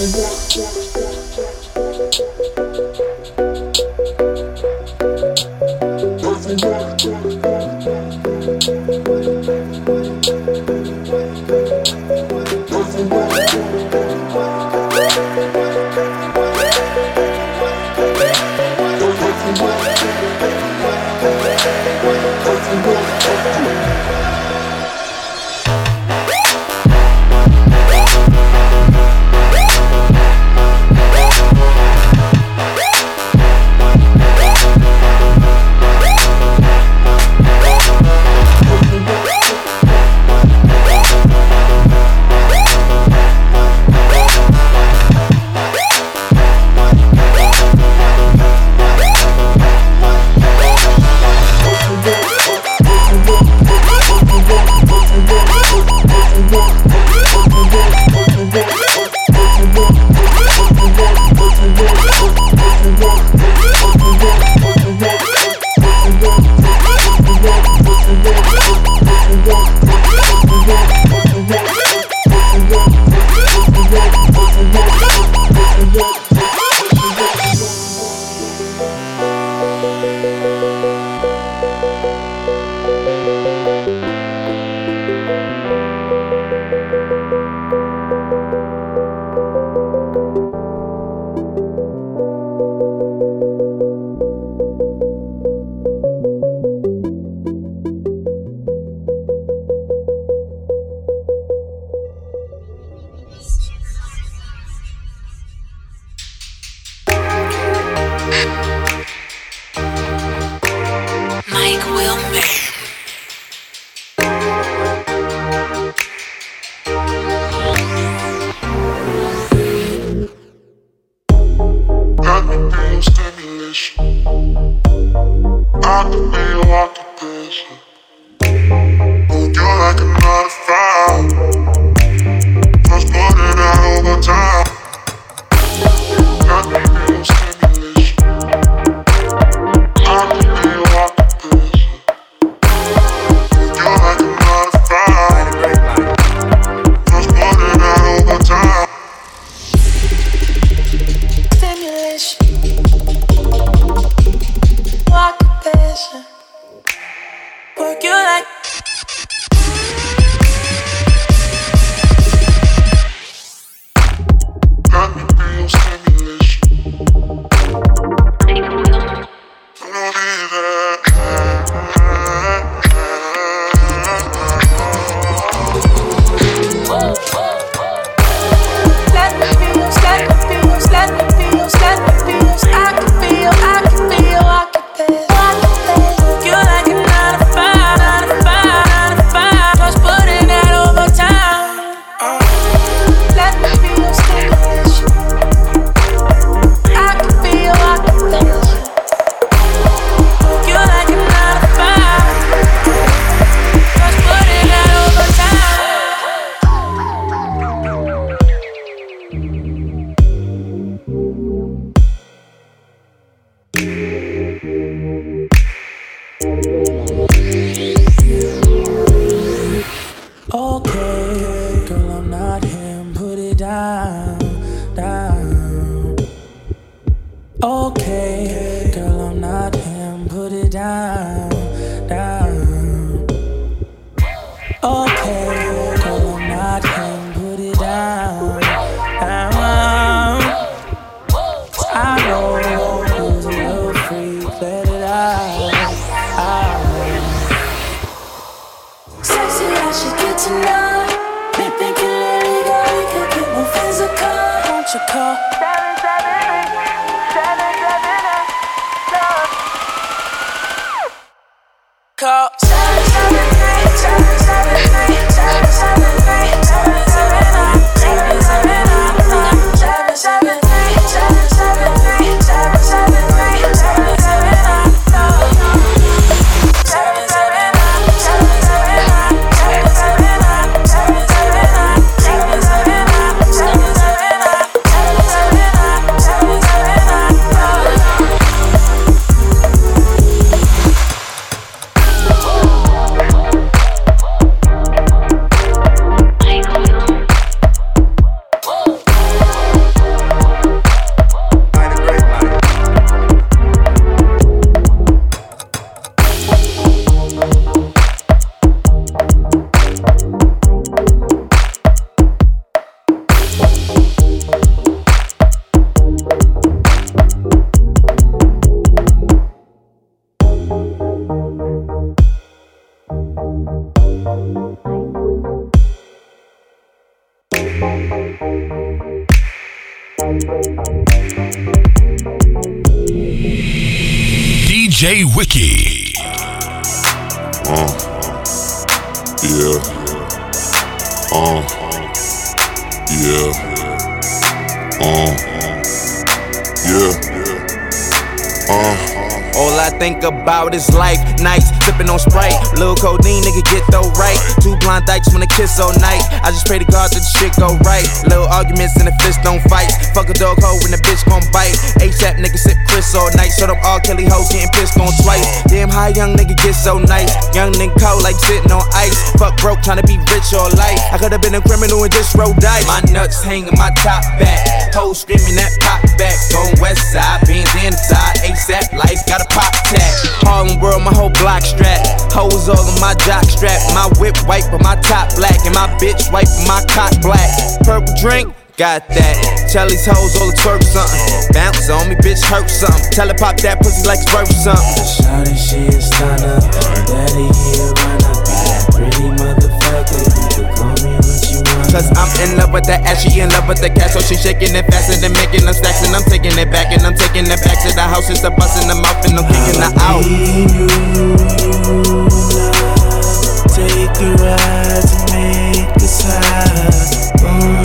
Mike dice. My nuts hanging my top back. Hoes screaming that pop back. Going west side, beans inside. ASAP life, got a pop tag. Harlem world, my whole block strap. Hoes all in my jock strap. My whip white, but my top black. And my bitch white, but my cock black. Purple drink. Got that. Tell these hoes all to twerk something. Bounce on me, bitch, hurt something. Tell her pop that pussy like it's worth something. Shawty, she a stunner. Daddy, he a runner. Pretty motherfucker. Cause I'm in love with that ass, she in love with the cash, so she shaking it faster than making them stacks, and I'm taking it back, and I'm taking it back to the house, it's a busting them out, and I'm kicking her out. Take a ride to make us high.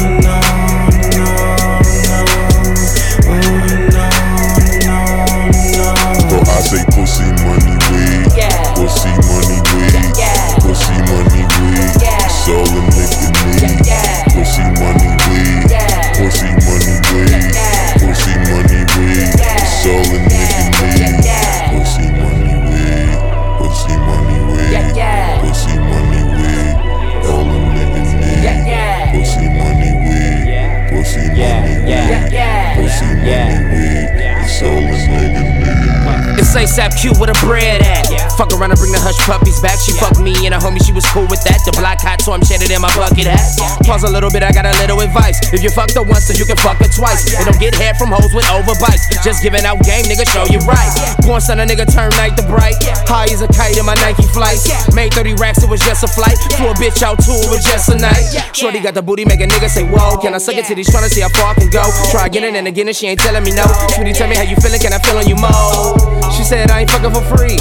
A little bit, I got a little advice. If you fucked her once, then you can fuck her twice. And don't get head from hoes with overbites. Just giving out game, nigga, show you right. Born son, a nigga turn night to bright. High as a kite in my Nike flights. Made 30 racks, it was just a flight. Flew a bitch out too, it was just a night. Shorty got the booty, make a nigga say, Whoa, can I suck it till he's tryna see how far I can go? Try again and again, and she ain't telling me no. Sweetie, tell me how you feeling, can I feel on you more? She said, I ain't fucking for free.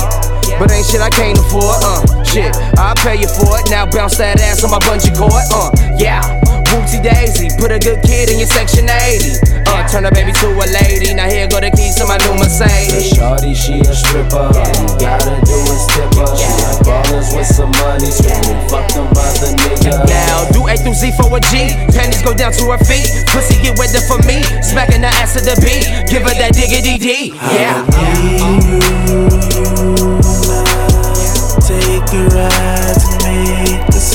But ain't shit I can't afford, uh. Shit, I'll pay you for it. Now bounce that ass on my bungee cord, uh. Yeah. Whoopsie daisy, put a good kid in your section 80. Uh, turn a baby to a lady. Now here go the keys to my new Mercedes. The shawty, she a stripper. All you gotta do is tip her. She like ballers with some money. Screaming, fuck them other niggas. Gal, do A through Z for a G. Panties go down to her feet. Pussy get wetter for me. Smacking the ass of the beat. Give her that diggity D. Yeah. A ride to make us